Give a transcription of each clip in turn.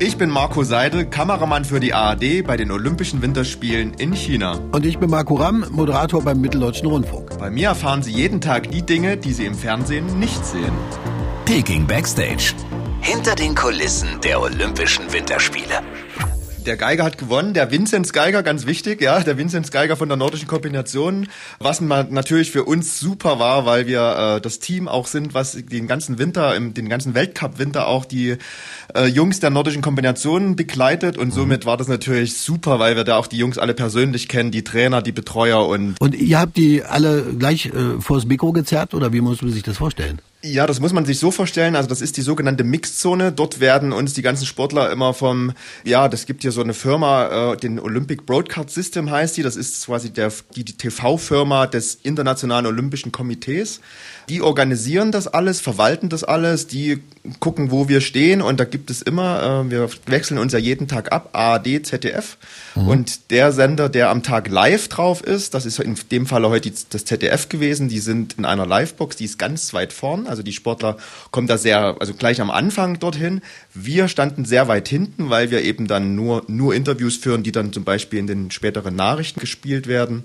Ich bin Marco Seidel, Kameramann für die ARD bei den Olympischen Winterspielen in China. Und ich bin Marco Ramm, Moderator beim Mitteldeutschen Rundfunk. Bei mir erfahren Sie jeden Tag die Dinge, die Sie im Fernsehen nicht sehen. Peking Backstage. Hinter den Kulissen der Olympischen Winterspiele der Geiger hat gewonnen, der Vinzenz Geiger, ganz wichtig, ja, der Vinzenz Geiger von der nordischen Kombination, was natürlich für uns super war, weil wir äh, das Team auch sind, was den ganzen Winter, im, den ganzen Weltcup-Winter auch die äh, Jungs der nordischen Kombination begleitet und mhm. somit war das natürlich super, weil wir da auch die Jungs alle persönlich kennen, die Trainer, die Betreuer und... Und ihr habt die alle gleich äh, vors Mikro gezerrt oder wie muss man sich das vorstellen? Ja, das muss man sich so vorstellen. Also das ist die sogenannte Mixzone. Dort werden uns die ganzen Sportler immer vom, ja, das gibt hier so eine Firma, äh, den Olympic Broadcast System heißt die. Das ist quasi der, die, die TV-Firma des Internationalen Olympischen Komitees. Die organisieren das alles, verwalten das alles, die gucken, wo wir stehen und da gibt es immer, äh, wir wechseln uns ja jeden Tag ab, ARD, ZDF mhm. und der Sender, der am Tag live drauf ist, das ist in dem Falle heute das ZDF gewesen, die sind in einer Livebox, die ist ganz weit vorn, also die Sportler kommen da sehr, also gleich am Anfang dorthin. Wir standen sehr weit hinten, weil wir eben dann nur, nur Interviews führen, die dann zum Beispiel in den späteren Nachrichten gespielt werden.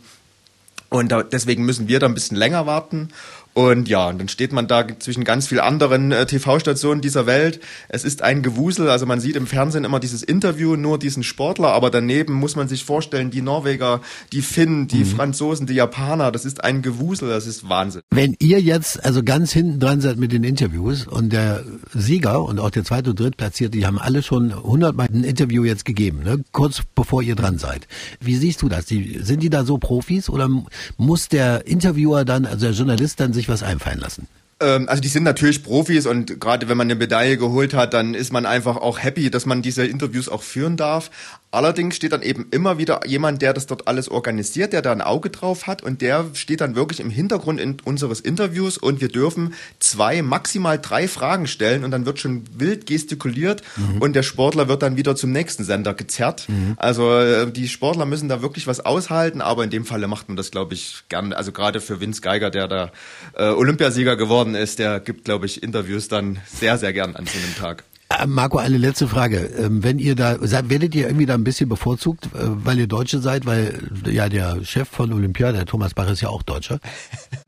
Und da, deswegen müssen wir da ein bisschen länger warten. Und ja, und dann steht man da zwischen ganz vielen anderen äh, TV-Stationen dieser Welt. Es ist ein Gewusel, also man sieht im Fernsehen immer dieses Interview, nur diesen Sportler, aber daneben muss man sich vorstellen, die Norweger, die Finnen, die mhm. Franzosen, die Japaner, das ist ein Gewusel, das ist Wahnsinn. Wenn ihr jetzt also ganz hinten dran seid mit den Interviews und der Sieger und auch der zweite und drittplatzierte, die haben alle schon hundertmal ein Interview jetzt gegeben, ne? kurz bevor ihr dran seid. Wie siehst du das? Die, sind die da so Profis oder muss der Interviewer dann, also der Journalist dann sich sich was einfallen lassen. Ähm, also die sind natürlich Profis und gerade wenn man eine Medaille geholt hat, dann ist man einfach auch happy, dass man diese Interviews auch führen darf. Allerdings steht dann eben immer wieder jemand, der das dort alles organisiert, der da ein Auge drauf hat und der steht dann wirklich im Hintergrund in unseres Interviews und wir dürfen zwei, maximal drei Fragen stellen und dann wird schon wild gestikuliert mhm. und der Sportler wird dann wieder zum nächsten Sender gezerrt. Mhm. Also äh, die Sportler müssen da wirklich was aushalten, aber in dem Falle macht man das, glaube ich, gern. Also gerade für Vince Geiger, der da äh, Olympiasieger geworden ist, der gibt, glaube ich, Interviews dann sehr, sehr gern an so einem Tag. Äh, Marco, eine letzte Frage. Ähm, wenn ihr da, werdet ihr irgendwie da ein bisschen bevorzugt, äh, weil ihr Deutsche seid, weil ja der Chef von Olympia, der Thomas Bach, ist ja auch Deutscher?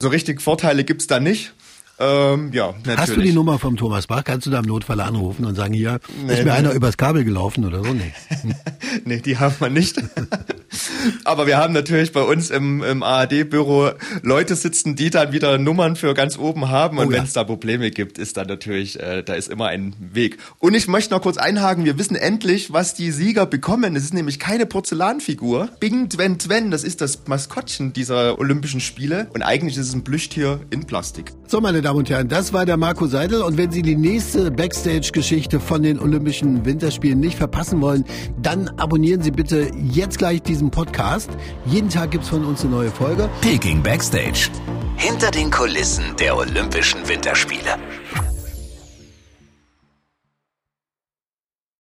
So richtig Vorteile gibt's da nicht. Ähm, ja, natürlich. Hast du die Nummer vom Thomas Bach? Kannst du da im Notfall anrufen und sagen, hier nee, ist mir nee. einer übers Kabel gelaufen oder so? Nee, nee die haben wir nicht. Aber wir haben natürlich bei uns im, im ARD-Büro Leute sitzen, die dann wieder Nummern für ganz oben haben. Und oh, wenn es da Probleme gibt, ist da natürlich, äh, da ist immer ein Weg. Und ich möchte noch kurz einhaken, wir wissen endlich, was die Sieger bekommen. Es ist nämlich keine Porzellanfigur. Bing Twen Twen, das ist das Maskottchen dieser Olympischen Spiele. Und eigentlich ist es ein Plüschtier in Plastik. So, meine Damen und Herren, das war der Marco Seidel. Und wenn Sie die nächste Backstage-Geschichte von den Olympischen Winterspielen nicht verpassen wollen, dann abonnieren Sie bitte jetzt gleich diesen Podcast. Jeden Tag gibt es von uns eine neue Folge. Peking Backstage. Hinter den Kulissen der Olympischen Winterspiele.